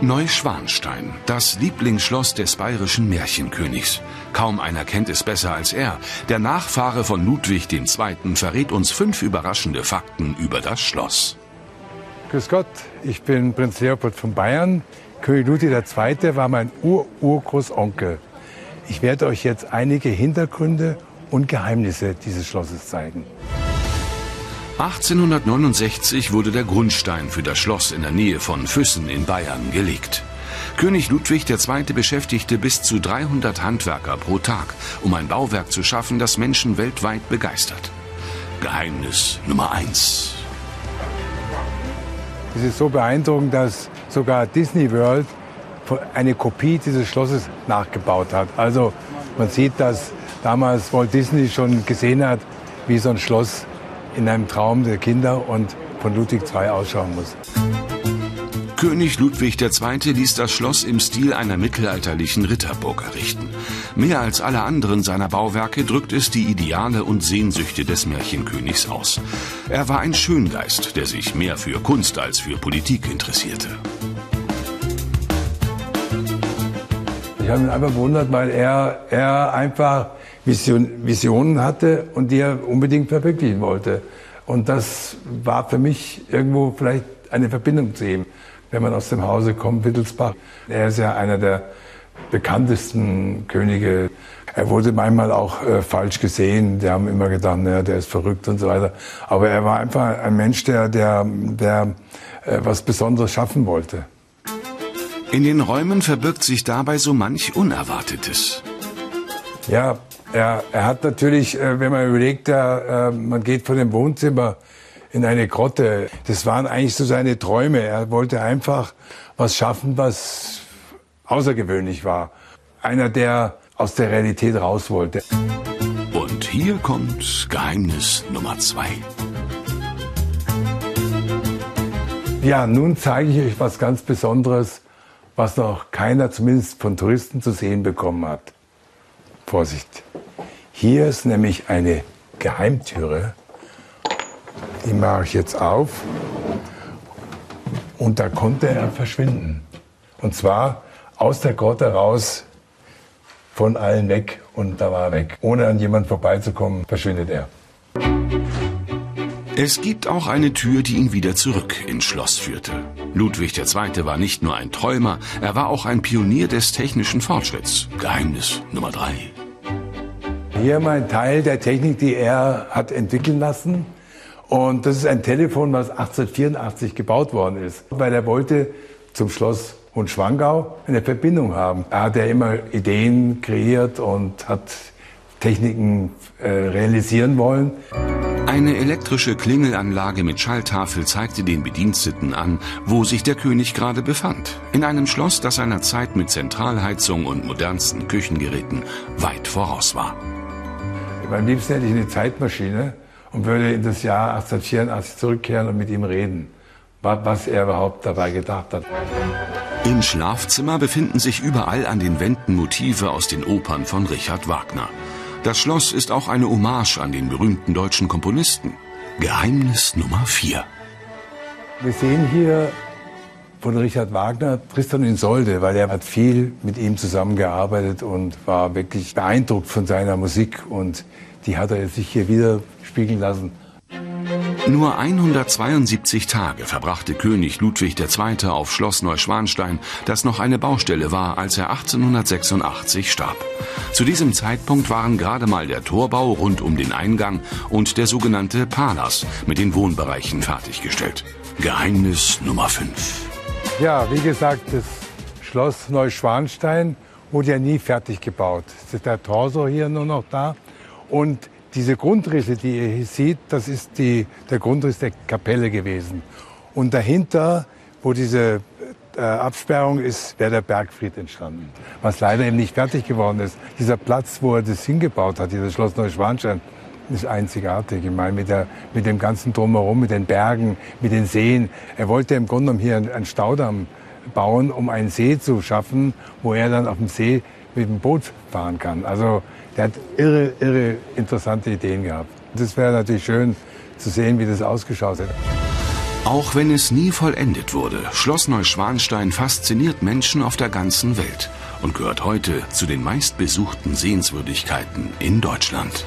Neuschwanstein, das Lieblingsschloss des bayerischen Märchenkönigs. Kaum einer kennt es besser als er. Der Nachfahre von Ludwig II. verrät uns fünf überraschende Fakten über das Schloss. Grüß Gott, ich bin Prinz Leopold von Bayern. König Ludwig II. war mein Ur-Urgroßonkel. Ich werde euch jetzt einige Hintergründe und Geheimnisse dieses Schlosses zeigen. 1869 wurde der Grundstein für das Schloss in der Nähe von Füssen in Bayern gelegt. König Ludwig II. beschäftigte bis zu 300 Handwerker pro Tag, um ein Bauwerk zu schaffen, das Menschen weltweit begeistert. Geheimnis Nummer 1. Es ist so beeindruckend, dass sogar Disney World eine Kopie dieses Schlosses nachgebaut hat. Also man sieht, dass damals Walt Disney schon gesehen hat, wie so ein Schloss in einem Traum der Kinder und von Ludwig II ausschauen muss. König Ludwig II. ließ das Schloss im Stil einer mittelalterlichen Ritterburg errichten. Mehr als alle anderen seiner Bauwerke drückt es die Ideale und Sehnsüchte des Märchenkönigs aus. Er war ein Schöngeist, der sich mehr für Kunst als für Politik interessierte. Ich habe mich einfach gewundert, weil er, er einfach Vision, Visionen hatte und die er unbedingt verwirklichen wollte. Und das war für mich irgendwo vielleicht eine Verbindung zu ihm, wenn man aus dem Hause kommt, Wittelsbach. Er ist ja einer der bekanntesten Könige. Er wurde manchmal auch äh, falsch gesehen. Die haben immer gedacht, naja, der ist verrückt und so weiter. Aber er war einfach ein Mensch, der, der, der äh, was Besonderes schaffen wollte. In den Räumen verbirgt sich dabei so manch Unerwartetes. Ja, er, er hat natürlich, äh, wenn man überlegt, er, äh, man geht von dem Wohnzimmer in eine Grotte. Das waren eigentlich so seine Träume. Er wollte einfach was schaffen, was außergewöhnlich war. Einer, der aus der Realität raus wollte. Und hier kommt Geheimnis Nummer zwei. Ja, nun zeige ich euch was ganz Besonderes, was noch keiner zumindest von Touristen zu sehen bekommen hat. Vorsicht. Hier ist nämlich eine Geheimtüre. Die mache ich jetzt auf. Und da konnte er verschwinden. Und zwar aus der Grotte raus, von allen weg. Und da war er weg. Ohne an jemand vorbeizukommen, verschwindet er. Es gibt auch eine Tür, die ihn wieder zurück ins Schloss führte. Ludwig II. war nicht nur ein Träumer, er war auch ein Pionier des technischen Fortschritts. Geheimnis Nummer drei. Hier mal ein Teil der Technik, die er hat entwickeln lassen. Und das ist ein Telefon, was 1884 gebaut worden ist, weil er wollte zum Schloss Hohenschwangau eine Verbindung haben. Er hat ja immer Ideen kreiert und hat Techniken äh, realisieren wollen. Eine elektrische Klingelanlage mit Schalltafel zeigte den Bediensteten an, wo sich der König gerade befand. In einem Schloss, das seiner Zeit mit Zentralheizung und modernsten Küchengeräten weit voraus war. Am liebsten hätte ich eine Zeitmaschine und würde in das Jahr 1884 zurückkehren und mit ihm reden, was er überhaupt dabei gedacht hat. Im Schlafzimmer befinden sich überall an den Wänden Motive aus den Opern von Richard Wagner. Das Schloss ist auch eine Hommage an den berühmten deutschen Komponisten. Geheimnis Nummer 4. Wir sehen hier von Richard Wagner Tristan und Isolde, weil er hat viel mit ihm zusammengearbeitet und war wirklich beeindruckt von seiner Musik und die hat er sich hier wieder spiegeln lassen. Nur 172 Tage verbrachte König Ludwig II. auf Schloss Neuschwanstein, das noch eine Baustelle war, als er 1886 starb. Zu diesem Zeitpunkt waren gerade mal der Torbau rund um den Eingang und der sogenannte Palas mit den Wohnbereichen fertiggestellt. Geheimnis Nummer 5. Ja, wie gesagt, das Schloss Neuschwanstein wurde ja nie fertig gebaut. Es ist der Torso hier nur noch da. Und diese Grundrisse, die ihr hier seht, das ist die, der Grundriss der Kapelle gewesen. Und dahinter, wo diese äh, Absperrung ist, wäre der Bergfried entstanden. Was leider eben nicht fertig geworden ist. Dieser Platz, wo er das hingebaut hat, dieses Schloss Neuschwanstein, ist einzigartig. Ich meine, mit, der, mit dem ganzen Drumherum, mit den Bergen, mit den Seen. Er wollte im Grunde genommen hier einen Staudamm bauen, um einen See zu schaffen, wo er dann auf dem See mit dem Boot fahren kann. Also der hat irre, irre interessante Ideen gehabt. Das wäre natürlich schön zu sehen, wie das ausgeschaut hätte. Auch wenn es nie vollendet wurde, Schloss Neuschwanstein fasziniert Menschen auf der ganzen Welt und gehört heute zu den meistbesuchten Sehenswürdigkeiten in Deutschland.